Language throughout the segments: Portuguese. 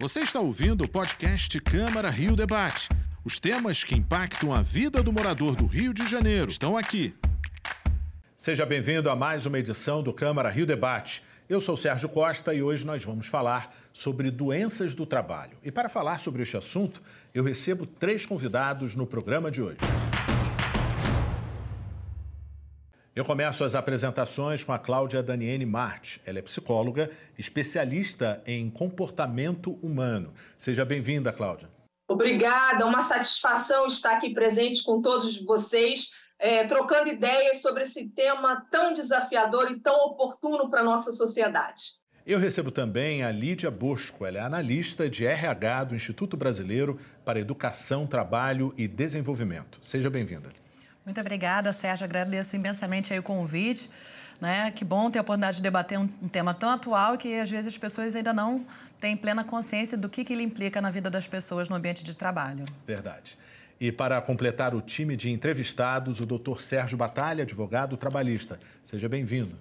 Você está ouvindo o podcast Câmara Rio Debate. Os temas que impactam a vida do morador do Rio de Janeiro estão aqui. Seja bem-vindo a mais uma edição do Câmara Rio Debate. Eu sou Sérgio Costa e hoje nós vamos falar sobre doenças do trabalho. E para falar sobre este assunto, eu recebo três convidados no programa de hoje. Eu começo as apresentações com a Cláudia Daniene Marte. Ela é psicóloga, especialista em comportamento humano. Seja bem-vinda, Cláudia. Obrigada, uma satisfação estar aqui presente com todos vocês, é, trocando ideias sobre esse tema tão desafiador e tão oportuno para a nossa sociedade. Eu recebo também a Lídia Bosco, ela é analista de RH do Instituto Brasileiro para Educação, Trabalho e Desenvolvimento. Seja bem-vinda. Muito obrigada, Sérgio. Agradeço imensamente o convite. Né? Que bom ter a oportunidade de debater um, um, tema tão atual que às vezes as pessoas ainda não têm plena consciência do que, que ele implica na vida das pessoas no ambiente de trabalho. Verdade. E para completar o time de entrevistados, o doutor Sérgio Batalha, advogado trabalhista. Seja bem-vindo.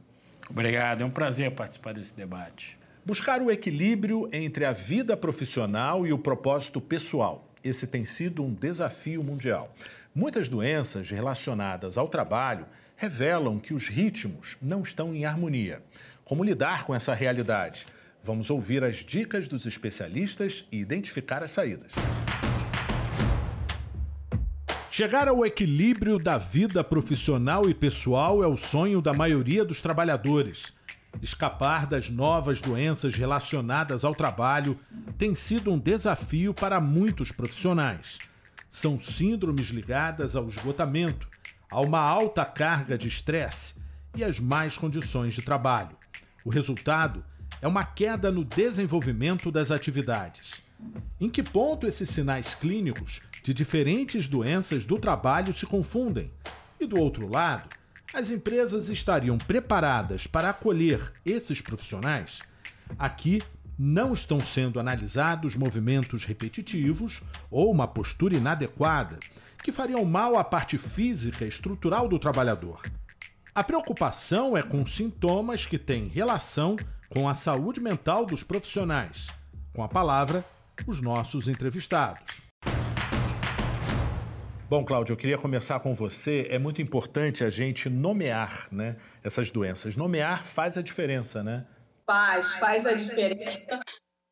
Obrigado, é um prazer participar desse debate. Buscar o equilíbrio entre a vida profissional e o propósito pessoal. Esse tem sido um desafio mundial. Muitas doenças relacionadas ao trabalho revelam que os ritmos não estão em harmonia. Como lidar com essa realidade? Vamos ouvir as dicas dos especialistas e identificar as saídas. Chegar ao equilíbrio da vida profissional e pessoal é o sonho da maioria dos trabalhadores. Escapar das novas doenças relacionadas ao trabalho tem sido um desafio para muitos profissionais são síndromes ligadas ao esgotamento, a uma alta carga de estresse e às más condições de trabalho. O resultado é uma queda no desenvolvimento das atividades. Em que ponto esses sinais clínicos de diferentes doenças do trabalho se confundem? E do outro lado, as empresas estariam preparadas para acolher esses profissionais? Aqui não estão sendo analisados movimentos repetitivos ou uma postura inadequada que fariam mal à parte física e estrutural do trabalhador. A preocupação é com sintomas que têm relação com a saúde mental dos profissionais. Com a palavra, os nossos entrevistados. Bom, Cláudio, eu queria começar com você. É muito importante a gente nomear né, essas doenças. Nomear faz a diferença, né? Faz, faz a diferença.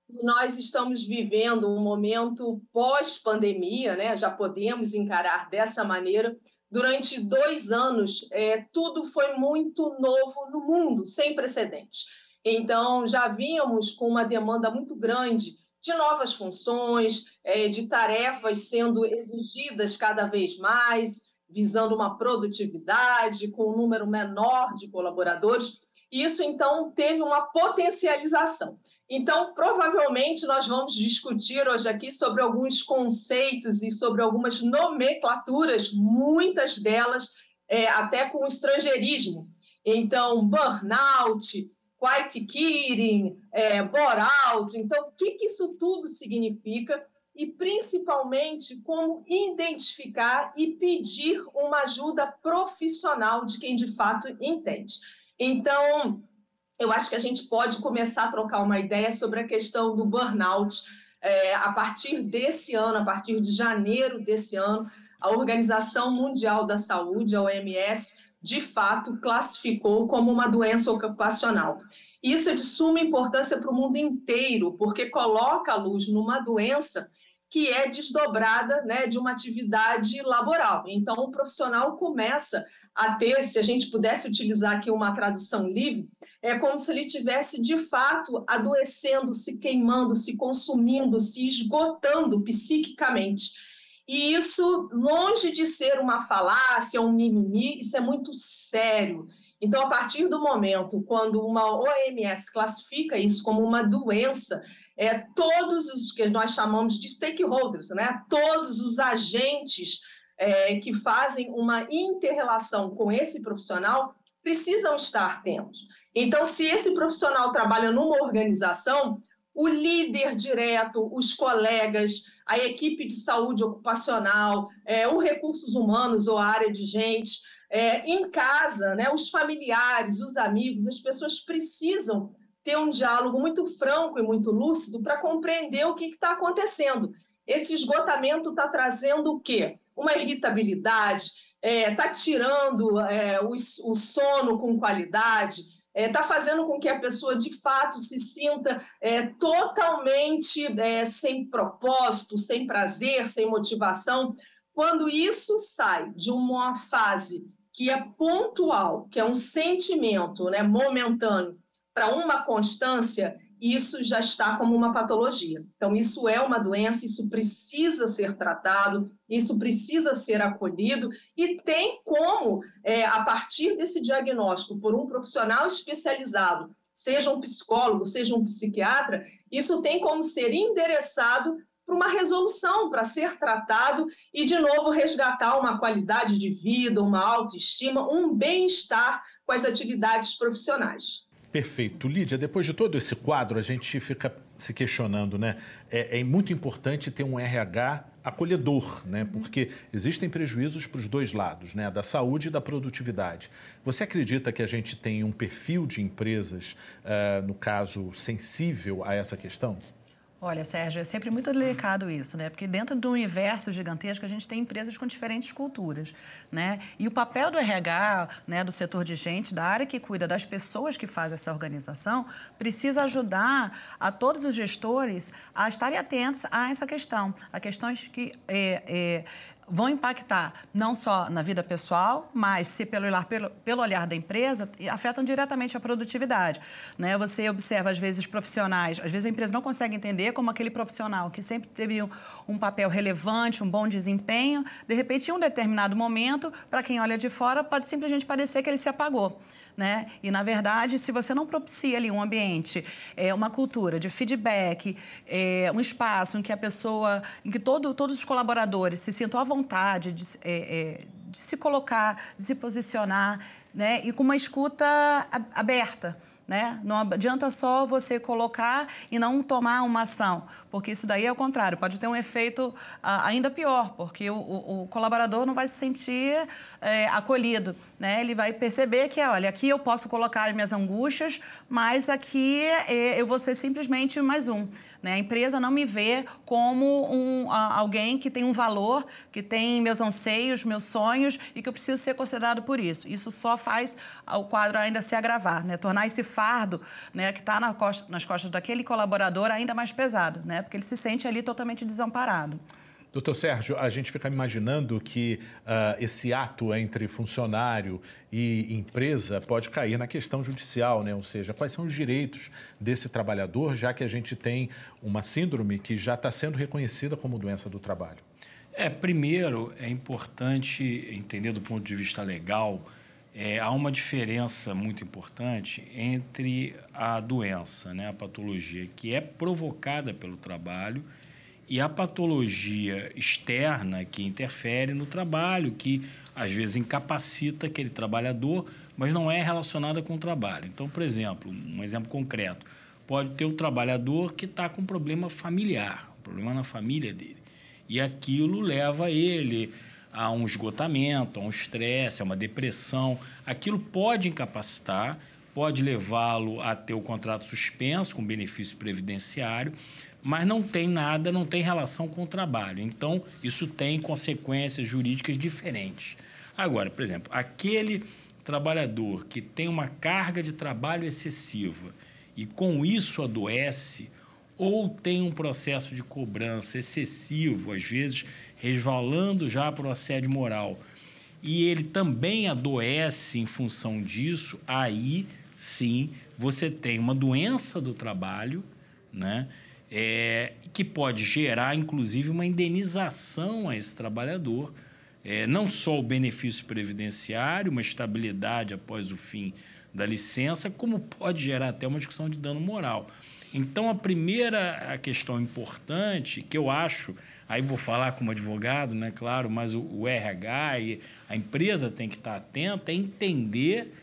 Nós estamos vivendo um momento pós-pandemia, né? já podemos encarar dessa maneira. Durante dois anos, é, tudo foi muito novo no mundo, sem precedente. Então, já vínhamos com uma demanda muito grande de novas funções, é, de tarefas sendo exigidas cada vez mais, visando uma produtividade com um número menor de colaboradores. Isso, então, teve uma potencialização. Então, provavelmente, nós vamos discutir hoje aqui sobre alguns conceitos e sobre algumas nomenclaturas, muitas delas é, até com estrangeirismo. Então, burnout, quiet quitting, é, bore-out. Então, o que, que isso tudo significa? e principalmente como identificar e pedir uma ajuda profissional de quem de fato entende. Então, eu acho que a gente pode começar a trocar uma ideia sobre a questão do burnout. É, a partir desse ano, a partir de janeiro desse ano, a Organização Mundial da Saúde, a OMS, de fato classificou como uma doença ocupacional. Isso é de suma importância para o mundo inteiro, porque coloca a luz numa doença que é desdobrada né, de uma atividade laboral. Então, o profissional começa a ter, se a gente pudesse utilizar aqui uma tradução livre, é como se ele tivesse de fato adoecendo, se queimando, se consumindo, se esgotando psiquicamente. E isso, longe de ser uma falácia, um mimimi, isso é muito sério. Então, a partir do momento quando uma OMS classifica isso como uma doença, é, todos os que nós chamamos de stakeholders, né, todos os agentes é, que fazem uma interrelação com esse profissional precisam estar atentos. Então, se esse profissional trabalha numa organização, o líder direto, os colegas, a equipe de saúde ocupacional, é, os recursos humanos ou a área de gente, é, em casa, né, os familiares, os amigos, as pessoas precisam ter um diálogo muito franco e muito lúcido para compreender o que está acontecendo. Esse esgotamento está trazendo o quê? Uma irritabilidade, está é, tá tirando é, o, o sono com qualidade, está é, tá fazendo com que a pessoa de fato se sinta é, totalmente é, sem propósito, sem prazer, sem motivação. Quando isso sai de uma fase que é pontual, que é um sentimento né, momentâneo, para uma constância, isso já está como uma patologia. Então, isso é uma doença, isso precisa ser tratado, isso precisa ser acolhido e tem como, é, a partir desse diagnóstico por um profissional especializado, seja um psicólogo, seja um psiquiatra, isso tem como ser endereçado para uma resolução, para ser tratado e, de novo, resgatar uma qualidade de vida, uma autoestima, um bem-estar com as atividades profissionais. Perfeito. Lídia, depois de todo esse quadro, a gente fica se questionando, né? É, é muito importante ter um RH acolhedor, né? Porque existem prejuízos para os dois lados, né? Da saúde e da produtividade. Você acredita que a gente tem um perfil de empresas, uh, no caso, sensível a essa questão? Olha, Sérgio, é sempre muito delicado isso, né? Porque dentro do universo gigantesco a gente tem empresas com diferentes culturas, né? E o papel do RH, né, do setor de gente, da área que cuida das pessoas que fazem essa organização, precisa ajudar a todos os gestores a estarem atentos a essa questão, a questões que é, é, vão impactar não só na vida pessoal, mas se pelo olhar, pelo, pelo olhar da empresa, afetam diretamente a produtividade. Né? Você observa, às vezes, profissionais, às vezes a empresa não consegue entender como aquele profissional que sempre teve um, um papel relevante, um bom desempenho, de repente, em um determinado momento, para quem olha de fora, pode simplesmente parecer que ele se apagou né? E na verdade, se você não propicia ali um ambiente, é, uma cultura de feedback, é, um espaço em que a pessoa, em que todo, todos os colaboradores se sintam à vontade de, é, é de se colocar, de se posicionar, né? E com uma escuta aberta. Né? Não adianta só você colocar e não tomar uma ação, porque isso daí é o contrário, pode ter um efeito ah, ainda pior, porque o, o, o, colaborador não vai se sentir é, acolhido, né? Ele vai perceber que, olha, aqui eu posso colocar as minhas angústias, mas aqui é, eu vou ser simplesmente mais um. Né? A empresa não me vê como um, alguém que tem um valor, que tem meus anseios, meus sonhos e que eu preciso ser considerado por isso. Isso só faz o quadro ainda se agravar, né? tornar esse fardo né, que está na costa, nas costas daquele colaborador ainda mais pesado, né? porque ele se sente ali totalmente desamparado. Doutor Sérgio, a gente fica imaginando que uh, esse ato entre funcionário e empresa pode cair na questão judicial, né? ou seja, quais são os direitos desse trabalhador, já que a gente tem uma síndrome que já está sendo reconhecida como doença do trabalho. É, primeiro, é importante entender do ponto de vista legal, é, há uma diferença muito importante entre a doença, né, a patologia, que é provocada pelo trabalho e a patologia externa que interfere no trabalho, que às vezes incapacita aquele trabalhador, mas não é relacionada com o trabalho. Então, por exemplo, um exemplo concreto, pode ter um trabalhador que está com um problema familiar, um problema na família dele, e aquilo leva ele a um esgotamento, a um estresse, a uma depressão. Aquilo pode incapacitar, pode levá-lo a ter o contrato suspenso com benefício previdenciário, mas não tem nada, não tem relação com o trabalho. Então, isso tem consequências jurídicas diferentes. Agora, por exemplo, aquele trabalhador que tem uma carga de trabalho excessiva e com isso adoece, ou tem um processo de cobrança excessivo, às vezes resvalando já para o assédio moral, e ele também adoece em função disso, aí sim você tem uma doença do trabalho, né? É, que pode gerar, inclusive, uma indenização a esse trabalhador, é, não só o benefício previdenciário, uma estabilidade após o fim da licença, como pode gerar até uma discussão de dano moral. Então, a primeira a questão importante, que eu acho, aí vou falar como advogado, né, claro, mas o, o RH e a empresa tem que estar atenta, é entender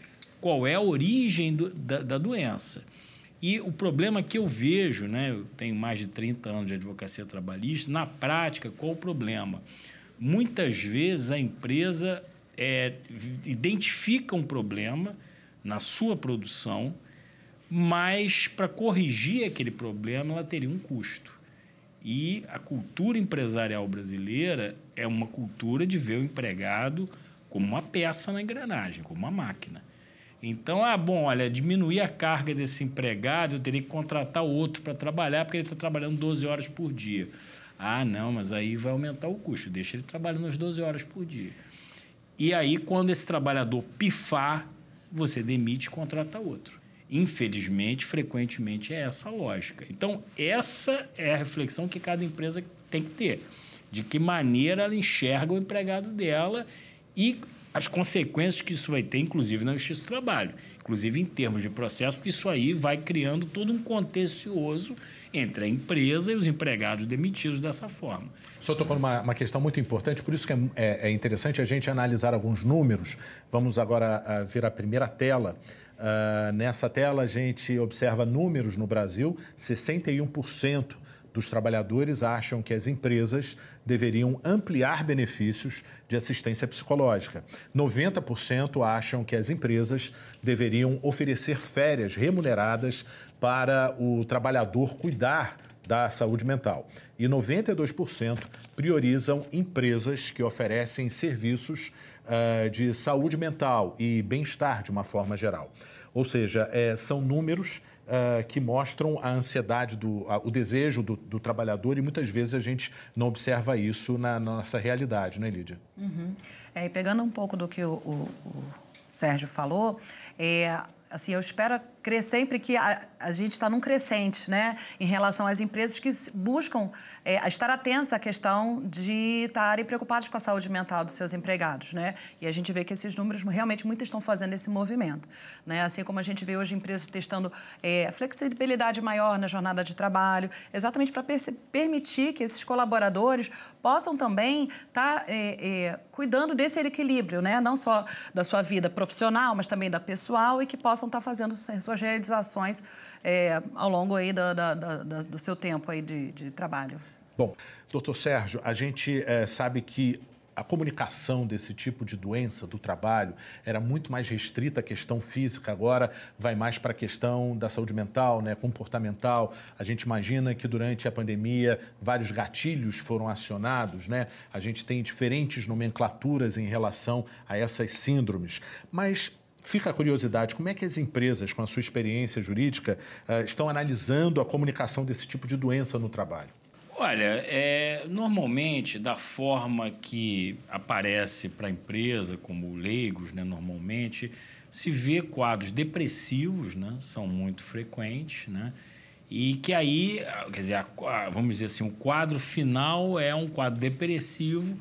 qual é a origem do, da, da doença. E o problema que eu vejo, né, eu tenho mais de 30 anos de advocacia trabalhista, na prática, qual o problema? Muitas vezes a empresa é, identifica um problema na sua produção, mas para corrigir aquele problema ela teria um custo. E a cultura empresarial brasileira é uma cultura de ver o empregado como uma peça na engrenagem, como uma máquina. Então, ah, bom, olha, diminuir a carga desse empregado, eu teria que contratar outro para trabalhar, porque ele está trabalhando 12 horas por dia. Ah, não, mas aí vai aumentar o custo, deixa ele trabalhando as 12 horas por dia. E aí, quando esse trabalhador pifar, você demite e contrata outro. Infelizmente, frequentemente é essa a lógica. Então, essa é a reflexão que cada empresa tem que ter. De que maneira ela enxerga o empregado dela e as consequências que isso vai ter, inclusive na justiça do trabalho, inclusive em termos de processo, porque isso aí vai criando todo um contencioso entre a empresa e os empregados demitidos dessa forma. O senhor tocou numa uma questão muito importante, por isso que é, é, é, interessante a gente analisar alguns números. Vamos agora uh, ver a primeira tela. Uh, nessa tela a gente observa números no Brasil, 61% dos trabalhadores acham que as empresas deveriam ampliar benefícios de assistência psicológica. 90% acham que as empresas deveriam oferecer férias remuneradas para o trabalhador cuidar da saúde mental. E 92% priorizam empresas que oferecem serviços uh, de saúde mental e bem-estar de uma forma geral. Ou seja, é, são números uh, que mostram a ansiedade, do, o desejo do, do, trabalhador e muitas vezes a gente não observa isso na, na nossa realidade, né, Lídia? Uhum. É, e pegando um pouco do que o, o, o Sérgio falou, é, assim, eu espero crer sempre que a, a gente está num crescente, né, em relação às empresas que buscam é, estar atentas à questão de estarem preocupados com a saúde mental dos seus empregados, né? E a gente vê que esses números realmente muitas estão fazendo esse movimento, né? Assim como a gente vê hoje empresas testando é, flexibilidade maior na jornada de trabalho, exatamente para permitir que esses colaboradores possam também estar tá, é, é, cuidando desse equilíbrio, né? Não só da sua vida profissional, mas também da pessoal e que possam estar tá fazendo suas realizações é, ao longo aí do, do, do, seu tempo aí de, de trabalho. Bom, doutor Sérgio, a gente é, sabe que a comunicação desse tipo de doença do trabalho era muito mais restrita à questão física, agora vai mais para a questão da saúde mental, né, comportamental. A gente imagina que durante a pandemia vários gatilhos foram acionados, né? A gente tem diferentes nomenclaturas em relação a essas síndromes. Mas Fica a curiosidade, como é que as empresas, com a sua experiência jurídica, eh, estão analisando a comunicação desse tipo de doença no trabalho? Olha, é, normalmente, da forma que aparece para a empresa, como leigos, né, normalmente, se vê quadros depressivos, né, são muito frequentes, né, e que aí, quer dizer, a, vamos dizer assim, o quadro final é um quadro depressivo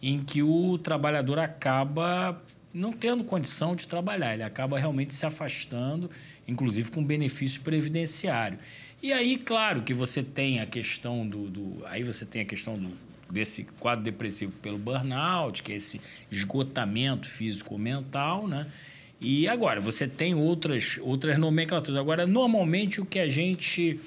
em que o trabalhador acaba não tendo condição de trabalhar, ele acaba realmente se afastando, inclusive com benefício previdenciário. E aí, claro, que você tem a questão do, do aí você tem a questão do, desse quadro depressivo pelo burnout, que é esse esgotamento físico-mental, né? E agora, você tem outras, outras nomenclaturas. Agora, normalmente o que a gente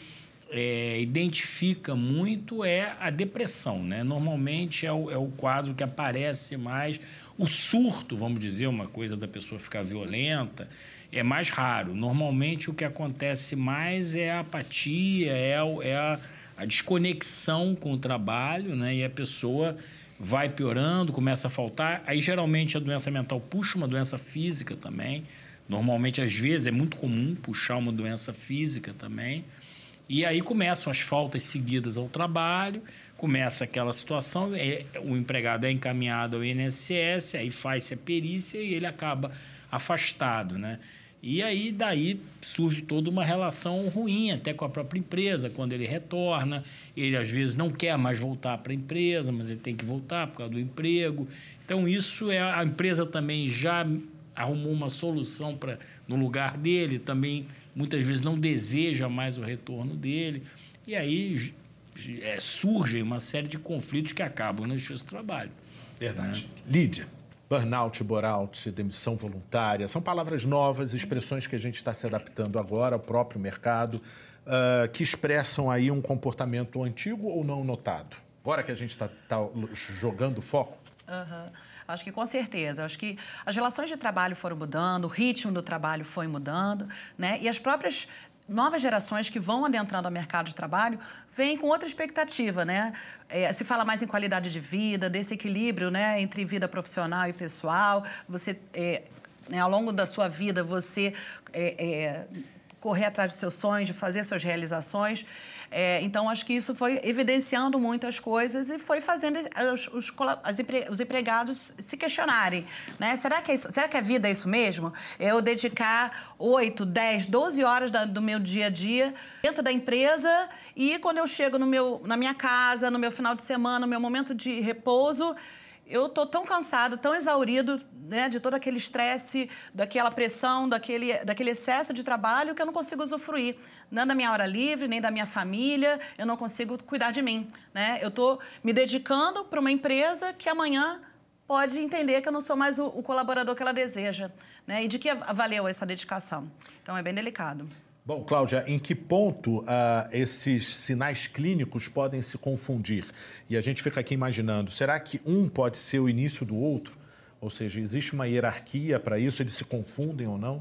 é, identifica muito é a depressão, né? Normalmente é o, é o quadro que aparece mais. O surto, vamos dizer, uma coisa da pessoa ficar violenta, é mais raro. Normalmente o que acontece mais é a apatia, é, é a, a desconexão com o trabalho, né? E a pessoa vai piorando, começa a faltar. Aí geralmente a doença mental puxa uma doença física também. Normalmente, às vezes, é muito comum puxar uma doença física também. E aí começam as faltas seguidas ao trabalho, começa aquela situação, é, o empregado é encaminhado ao INSS, aí faz-se a perícia e ele acaba afastado, né? E aí daí surge toda uma relação ruim até com a própria empresa, quando ele retorna, ele às vezes não quer mais voltar para a empresa, mas ele tem que voltar por causa do emprego. Então isso é a empresa também já arrumou uma solução para no lugar dele, também muitas vezes não deseja mais o retorno dele. E aí é, surgem uma série de conflitos que acabam na justiça do trabalho. Verdade. Né? Lídia, burnout, bore-out, demissão voluntária, são palavras novas, expressões que a gente está se adaptando agora ao próprio mercado, uh, que expressam aí um comportamento antigo ou não notado. Agora que a gente está tá jogando foco. Uhum. Acho que com certeza. Acho que as relações de trabalho foram mudando, o ritmo do trabalho foi mudando, né? E as próprias novas gerações que vão adentrando ao mercado de trabalho vêm com outra expectativa, né? É, se fala mais em qualidade de vida, desse equilíbrio, né, entre vida profissional e pessoal. Você, é, né, ao longo da sua vida, você é, é correr atrás dos seus sonhos, de fazer suas realizações. É, então, acho que isso foi evidenciando muitas coisas e foi fazendo os, os, os empregados se questionarem. Né? Será, que é isso, será que a vida é isso mesmo? Eu dedicar 8, 10, 12 horas da, do meu dia a dia dentro da empresa e quando eu chego no meu, na minha casa, no meu final de semana, no meu momento de repouso, eu estou tão cansado, tão exaurido né, de todo aquele estresse, daquela pressão, daquele, daquele excesso de trabalho que eu não consigo usufruir nem da minha hora livre, nem da minha família, eu não consigo cuidar de mim. Né? Eu estou me dedicando para uma empresa que amanhã pode entender que eu não sou mais o, o colaborador que ela deseja. Né? E de que valeu essa dedicação? Então, é bem delicado. Bom, Cláudia, em que ponto uh, esses sinais clínicos podem se confundir? E a gente fica aqui imaginando, será que um pode ser o início do outro? Ou seja, existe uma hierarquia para isso? Eles se confundem ou não?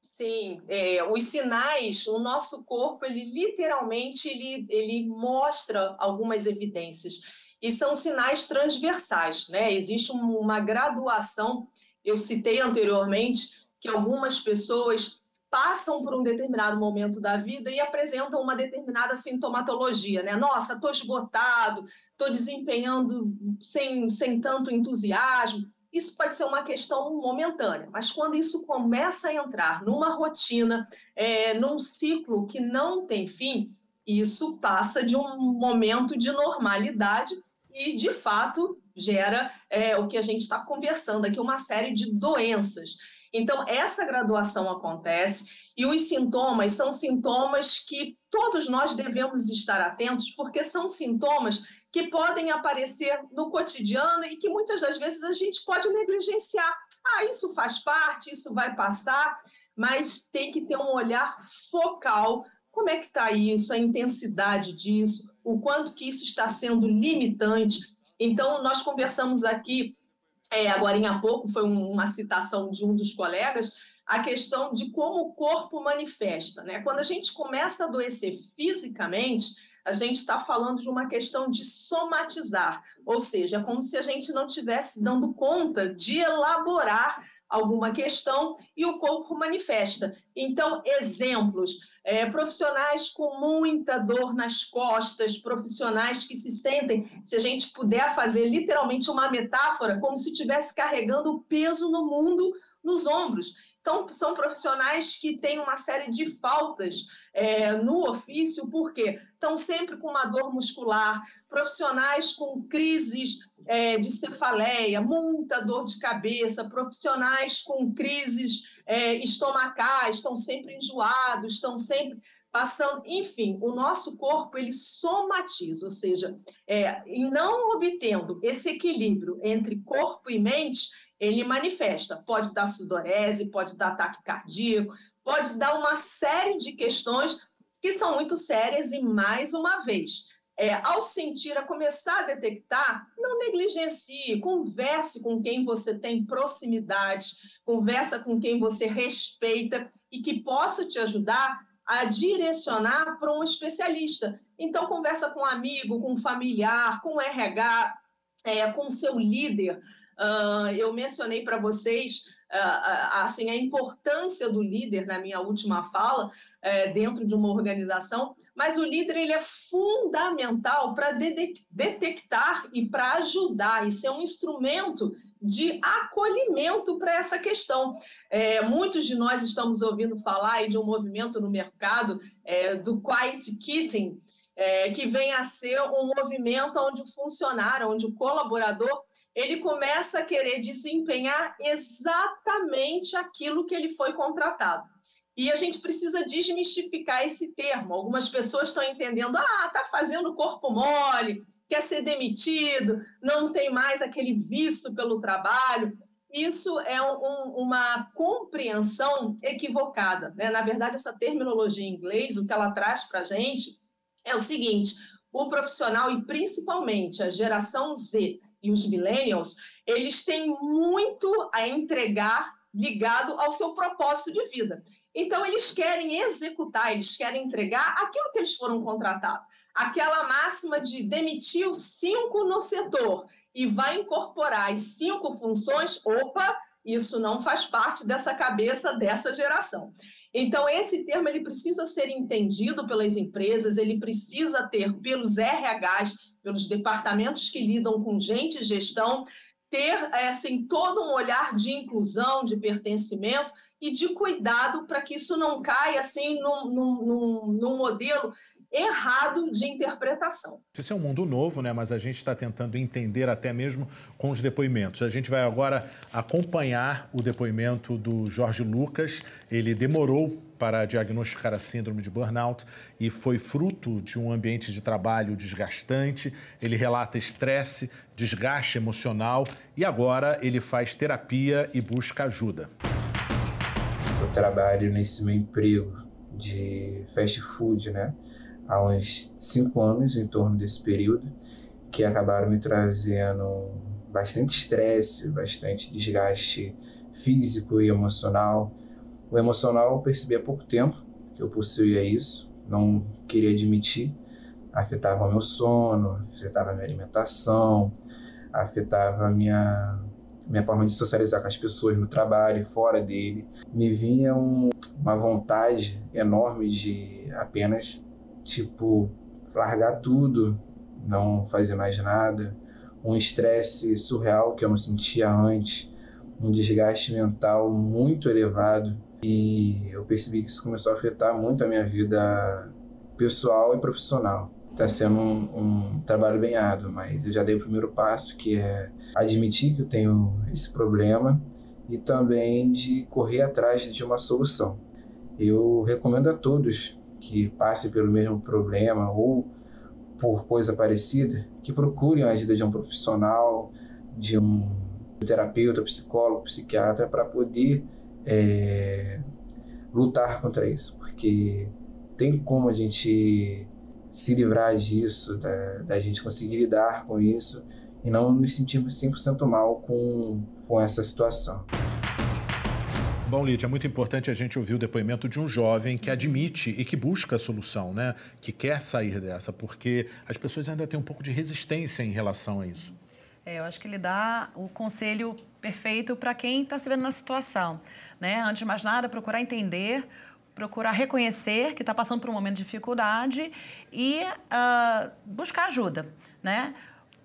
Sim, é, os sinais, o nosso corpo, ele literalmente ele, ele mostra algumas evidências. E são sinais transversais, né? Existe uma graduação, eu citei anteriormente, que algumas pessoas passam por um determinado momento da vida e apresentam uma determinada sintomatologia, né? Nossa, estou esgotado, estou desempenhando sem, sem tanto entusiasmo. Isso pode ser uma questão momentânea, mas quando isso começa a entrar numa rotina, é, num ciclo que não tem fim, isso passa de um momento de normalidade e, de fato, gera é, o que a gente está conversando aqui, uma série de doenças. Então, essa graduação acontece e os sintomas são sintomas que todos nós devemos estar atentos, porque são sintomas que podem aparecer no cotidiano e que muitas das vezes a gente pode negligenciar. Ah, isso faz parte, isso vai passar, mas tem que ter um olhar focal. Como é que está isso, a intensidade disso, o quanto que isso está sendo limitante. Então, nós conversamos aqui é, agora há pouco, foi uma citação de um dos colegas, a questão de como o corpo manifesta. Né? Quando a gente começa a adoecer fisicamente, a gente está falando de uma questão de somatizar, ou seja, é como se a gente não tivesse dando conta de elaborar alguma questão e o corpo manifesta. Então, exemplos: é, profissionais com muita dor nas costas, profissionais que se sentem, se a gente puder fazer literalmente uma metáfora, como se estivesse carregando peso no mundo nos ombros. Então, são profissionais que têm uma série de faltas é, no ofício, porque estão sempre com uma dor muscular, profissionais com crises é, de cefaleia, muita dor de cabeça, profissionais com crises é, estomacais, estão sempre enjoados, estão sempre passando, enfim, o nosso corpo ele somatiza, ou seja, é, não obtendo esse equilíbrio entre corpo e mente, ele manifesta. Pode dar sudorese, pode dar ataque cardíaco, pode dar uma série de questões que são muito sérias e, mais uma vez, é, ao sentir, a começar a detectar, não negligencie, converse com quem você tem proximidade, conversa com quem você respeita e que possa te ajudar a direcionar para um especialista. Então, conversa com um amigo, com um familiar, com um RH, é, com seu líder, Uh, eu mencionei para vocês uh, assim a importância do líder na minha última fala uh, dentro de uma organização, mas o líder ele é fundamental para de detectar e para ajudar e ser um instrumento de acolhimento para essa questão. É, muitos de nós estamos ouvindo falar de um movimento no mercado é, do quiet quitting, é, que vem a ser um movimento onde o funcionário, onde o colaborador ele começa a querer desempenhar exatamente aquilo que ele foi contratado. E a gente precisa desmistificar esse termo. Algumas pessoas estão entendendo, ah, está fazendo corpo mole, quer ser demitido, não tem mais aquele visto pelo trabalho. Isso é um, uma compreensão equivocada. Né? Na verdade, essa terminologia em inglês, o que ela traz para a gente é o seguinte: o profissional, e principalmente a geração Z, e os millennials, eles têm muito a entregar ligado ao seu propósito de vida. Então, eles querem executar, eles querem entregar aquilo que eles foram contratados. Aquela máxima de demitir os cinco no setor e vai incorporar as cinco funções, opa, isso não faz parte dessa cabeça dessa geração. Então, esse termo ele precisa ser entendido pelas empresas, ele precisa ter pelos RHs, pelos departamentos que lidam com gente e gestão, ter assim, todo um olhar de inclusão, de pertencimento e de cuidado para que isso não caia assim num, modelo errado de interpretação. Esse é um mundo novo, né? mas a gente está tentando entender até mesmo com os depoimentos. A gente vai agora acompanhar o depoimento do Jorge Lucas. Ele demorou para diagnosticar a síndrome de burnout e foi fruto de um ambiente de trabalho desgastante. Ele relata estresse, desgaste emocional e agora ele faz terapia e busca ajuda. Eu trabalho nesse meu emprego de fast food, né? há uns cinco anos, em torno desse período, que acabaram me trazendo bastante estresse, bastante desgaste físico e emocional. O emocional eu percebi há pouco tempo que eu possuía isso, não queria admitir. Afetava meu sono, afetava minha alimentação, afetava a minha, minha forma de socializar com as pessoas no trabalho e fora dele. Me vinha um, uma vontade enorme de apenas tipo, largar tudo, não fazer mais nada, um estresse surreal que eu não sentia antes, um desgaste mental muito elevado e eu percebi que isso começou a afetar muito a minha vida pessoal e profissional. Está sendo um, um, trabalho bem árduo, mas eu já dei o primeiro passo, que é admitir que eu tenho esse problema e também de correr atrás de uma solução. Eu recomendo a todos que passe pelo mesmo problema ou por coisa parecida, que procurem a ajuda de um profissional, de um terapeuta, psicólogo, psiquiatra, para poder é, lutar contra isso. Porque tem como a gente se livrar disso, da, da gente conseguir lidar com isso e não nos sentirmos 100% mal com, com essa situação. Bom, Lídia, é muito importante a gente ouvir o depoimento de um jovem que admite e que busca a solução, né? Que quer sair dessa, porque as pessoas ainda têm um pouco de resistência em relação a isso. É, eu acho que ele dá o conselho perfeito para quem está se vendo na situação. Né? Antes de mais nada, procurar entender, procurar reconhecer que está passando por um momento de dificuldade e uh, buscar ajuda. Né?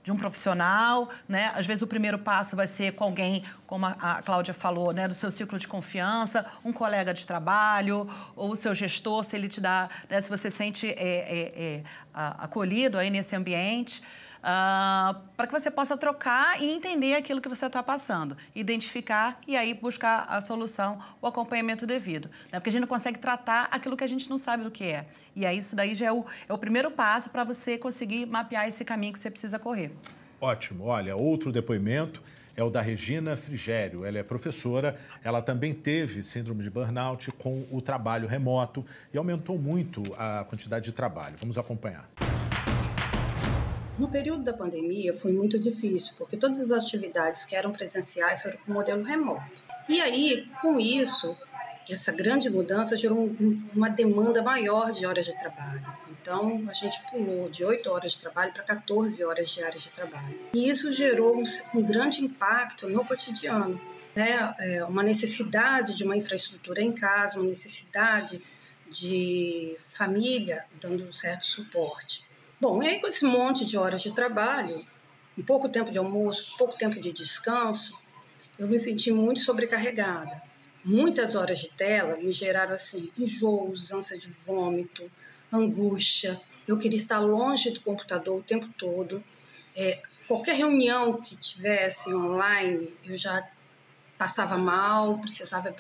de um profissional, né? Às vezes o primeiro passo vai ser com alguém, como a Cláudia falou, né, do seu ciclo de confiança, um colega de trabalho ou o seu gestor, se ele te dá, né, se você sente é, é, é, acolhido aí nesse ambiente. Uh, para que você possa trocar e entender aquilo que você está passando, identificar e aí buscar a solução, o acompanhamento devido. Né? Porque a gente não consegue tratar aquilo que a gente não sabe do que é. E aí isso daí já é o, é o primeiro passo para você conseguir mapear esse caminho que você precisa correr. Ótimo. Olha, outro depoimento é o da Regina Frigério. Ela é professora, ela também teve síndrome de burnout com o trabalho remoto e aumentou muito a quantidade de trabalho. Vamos acompanhar. No período da pandemia foi muito difícil, porque todas as atividades que eram presenciais foram com modelo remoto. E aí, com isso, essa grande mudança gerou um, uma demanda maior de horas de trabalho. Então, a gente pulou de 8 horas de trabalho para 14 horas diárias de trabalho. E isso gerou um grande impacto no cotidiano. Né? É uma necessidade de uma infraestrutura em casa, uma necessidade de família dando um certo suporte. Bom, e aí com esse monte de horas de trabalho, um pouco tempo de almoço, pouco tempo de descanso, eu me senti muito sobrecarregada. Muitas horas de tela me geraram assim enjoos, ânsia de vômito, angústia. Eu queria estar longe do computador o tempo todo. É, qualquer reunião que tivesse online, eu já passava mal, precisava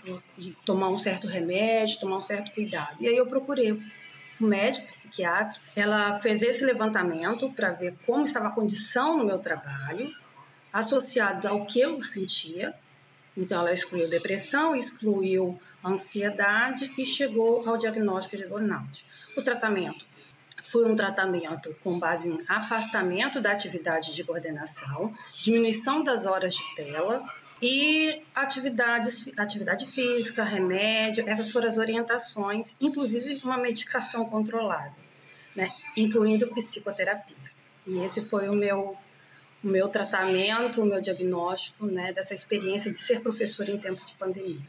tomar um certo remédio, tomar um certo cuidado. E aí eu procurei um médico psiquiatra. Ela fez esse levantamento para ver como estava a condição no meu trabalho, associado ao que eu sentia. Então, ela excluiu depressão, excluiu ansiedade e chegou ao diagnóstico de burnout. O tratamento foi um tratamento com base em afastamento da atividade de coordenação, diminuição das horas de tela E atividades, atividade física, remédio, essas foram as orientações, inclusive uma medicação controlada, né? incluindo psicoterapia. E esse foi o meu, o meu tratamento, o meu diagnóstico né, dessa experiência de ser professor em tempo de pandemia.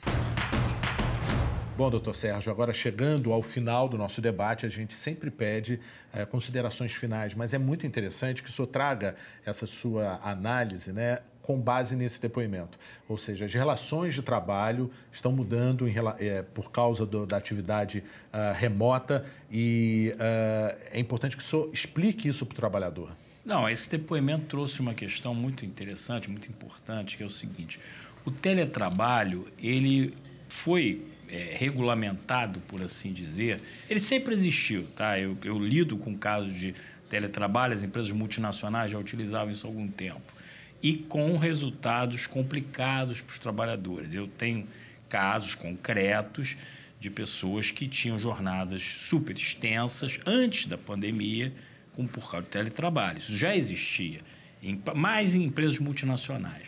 Bom, doutor Sérgio, agora chegando ao final do nosso debate, a gente sempre pede é, considerações finais, mas é muito interessante que o senhor traga essa sua análise né, com base nesse depoimento. Ou seja, as relações de trabalho estão mudando em, é, por causa do, da atividade uh, remota e uh, é importante que o senhor explique isso para o trabalhador. Não, esse depoimento trouxe uma questão muito interessante, muito importante, que é o seguinte: o teletrabalho ele foi é, regulamentado, por assim dizer, ele sempre existiu. Tá? Eu, eu lido com casos de teletrabalho, as empresas multinacionais já utilizavam isso há algum tempo. E com resultados complicados para os trabalhadores. Eu tenho casos concretos de pessoas que tinham jornadas super extensas antes da pandemia, com, por causa do teletrabalho. Isso já existia, em, mais em empresas multinacionais.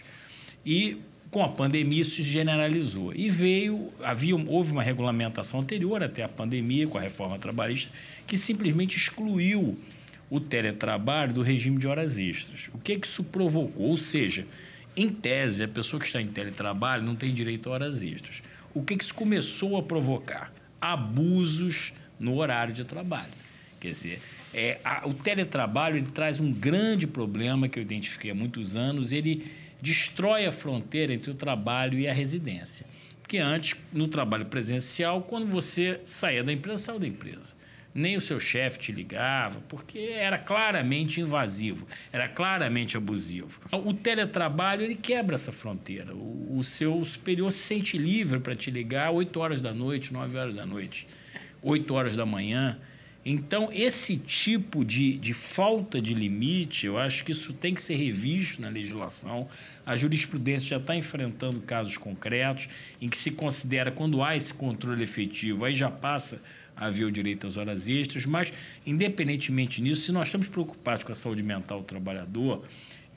E com a pandemia isso se generalizou e veio havia houve uma regulamentação anterior até a pandemia com a reforma trabalhista que simplesmente excluiu o teletrabalho do regime de horas extras. O que que isso provocou? Ou seja, em tese a pessoa que está em teletrabalho não tem direito a horas extras. O que que isso começou a provocar? Abusos no horário de trabalho. Quer dizer, é, a, o teletrabalho ele traz um grande problema que eu identifiquei há muitos anos. Ele destrói a fronteira entre o trabalho e a residência. Porque antes, no trabalho presencial, quando você saía da empresa, saiu da empresa. Nem o seu chefe te ligava, porque era claramente invasivo, era claramente abusivo. O teletrabalho ele quebra essa fronteira. O, o seu superior se sente livre para te ligar 8 horas da noite, 9 horas da noite, 8 horas da manhã. Então, esse tipo de, de falta de limite, eu acho que isso tem que ser revisto na legislação. A jurisprudência já está enfrentando casos concretos em que se considera, quando há esse controle efetivo, aí já passa a haver o direito às horas extras, mas, independentemente disso, se nós estamos preocupados com a saúde mental do trabalhador,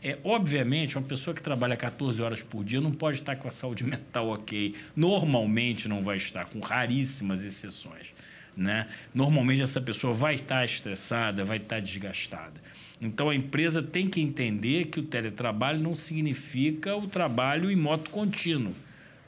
é, obviamente, uma pessoa que trabalha 14 horas por dia não pode estar com a saúde mental ok. Normalmente não vai estar, com raríssimas exceções né? Normalmente essa pessoa vai estar estressada, vai estar desgastada. Então a empresa tem que entender que o teletrabalho não significa o trabalho em modo contínuo,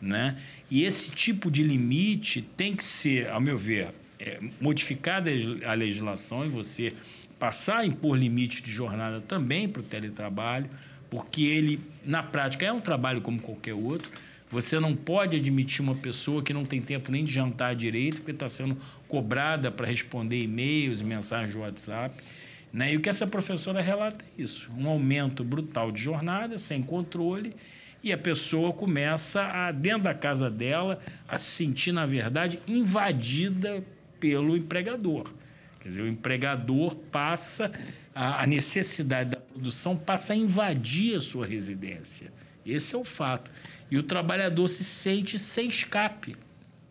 né? E esse tipo de limite tem que ser, ao meu ver, é, modificada a legislação e você passar a impor limite de jornada também para o teletrabalho, porque ele, na prática, é um trabalho como qualquer outro você não pode admitir uma pessoa que não tem tempo nem de jantar direito, porque está sendo cobrada para responder e-mails, mensagens de WhatsApp. Né? E o que essa professora relata é isso: um aumento brutal de jornada, sem controle, e a pessoa começa, a, dentro da casa dela, a se sentir, na verdade, invadida pelo empregador. Quer dizer, o empregador passa, a, necessidade da produção passa a invadir a sua residência. Esse é o fato. E o trabalhador se sente sem escape.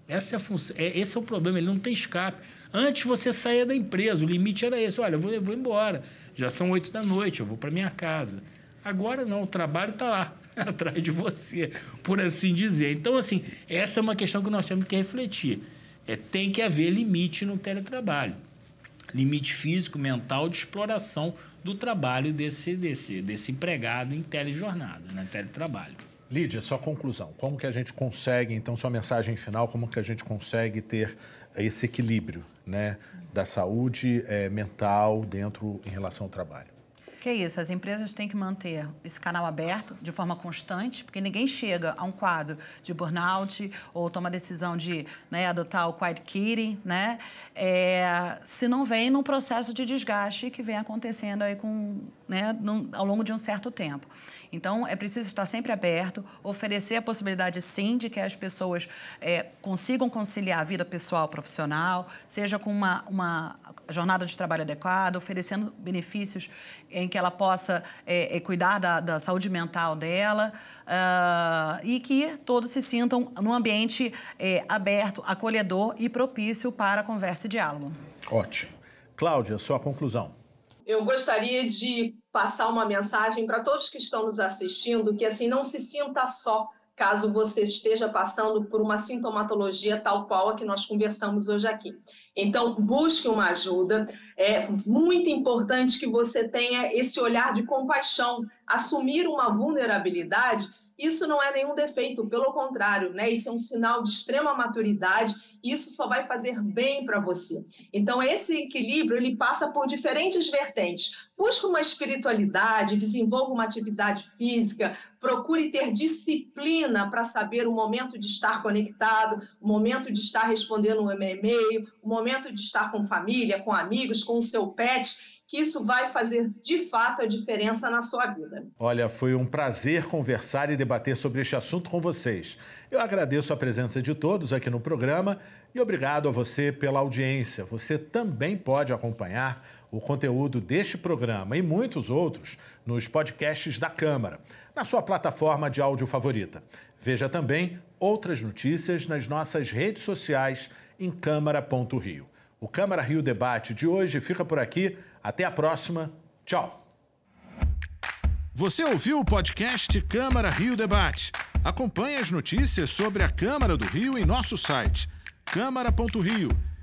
Essa é a função, é, esse é o problema, ele não tem escape. Antes você saía da empresa, o limite era esse: olha, eu vou, eu vou embora, já são oito da noite, eu vou para minha casa. Agora não, o trabalho está lá, atrás de você, por assim dizer. Então, assim, essa é uma questão que nós temos que refletir. É, tem que haver limite no teletrabalho limite físico, mental de exploração do trabalho desse, desse, desse empregado em telejornada, né, teletrabalho. Lídia, sua conclusão. Como que a gente consegue, então, sua mensagem final, como que a gente consegue ter esse equilíbrio né, da saúde é, mental dentro em relação ao trabalho? Que é isso, as empresas têm que manter esse canal aberto de forma constante, porque ninguém chega a um quadro de burnout ou toma a decisão de né, adotar o quiet quitting, né, é, se não vem num processo de desgaste que vem acontecendo aí com, né, num, ao longo de um certo tempo. Então, é preciso estar sempre aberto, oferecer a possibilidade, sim, de que as pessoas é, consigam conciliar a vida pessoal profissional, seja com uma, uma jornada de trabalho adequada, oferecendo benefícios em que ela possa é, é, cuidar da, da, saúde mental dela uh, e que todos se sintam num ambiente é, aberto, acolhedor e propício para conversa e diálogo. Ótimo. Cláudia, sua conclusão. Eu gostaria de passar uma mensagem para todos que estão nos assistindo, que assim não se sinta só caso você esteja passando por uma sintomatologia tal qual a que nós conversamos hoje aqui. Então, busque uma ajuda. É muito importante que você tenha esse olhar de compaixão, assumir uma vulnerabilidade isso não é nenhum defeito, pelo contrário, né? Isso é um sinal de extrema maturidade, isso só vai fazer bem para você. Então, esse equilíbrio, ele passa por diferentes vertentes. Busque uma espiritualidade, desenvolva uma atividade física, procure ter disciplina para saber o momento de estar conectado, o momento de estar respondendo um e-mail, o momento de estar com família, com amigos, com o seu pet que isso vai fazer de fato a diferença na sua vida. Olha, foi um prazer conversar e debater sobre este assunto com vocês. Eu agradeço a presença de todos aqui no programa e obrigado a você pela audiência. Você também pode acompanhar o conteúdo deste programa e muitos outros nos podcasts da Câmara, na sua plataforma de áudio favorita. Veja também outras notícias nas nossas redes sociais em câmara.rio. O Câmara Rio Debate de hoje fica por aqui. Até a próxima. Tchau. Você ouviu o podcast Câmara Rio Debate? Acompanhe as notícias sobre a Câmara do Rio em nosso site câmara.rio